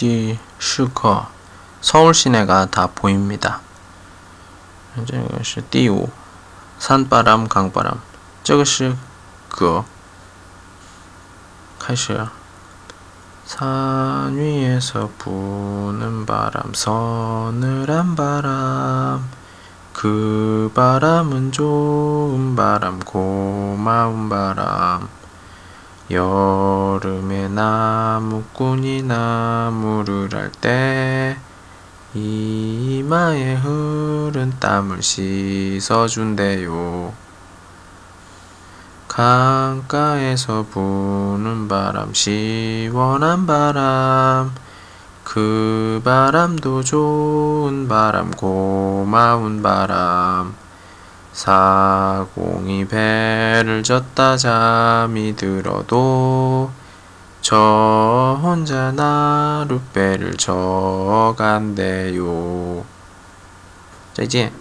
디 슈커 서울 시내가 다 보입니다. 这个是第五 산바람 강바람 这个是歌开始 산 위에서 부는 바람 서늘한 바람 그 바람은 좋은 바람 고마운 바람 여름에 나무꾼이 나무를 할 때 이마에 흐른 땀을 씻어준대요. 강가에서 부는 바람 시원한 바람 그 바람도 좋은 바람 고마운 바람 사 공이 배를 졌다 잠이 들어도 저 혼자 나룻배를 져간대요. 再见。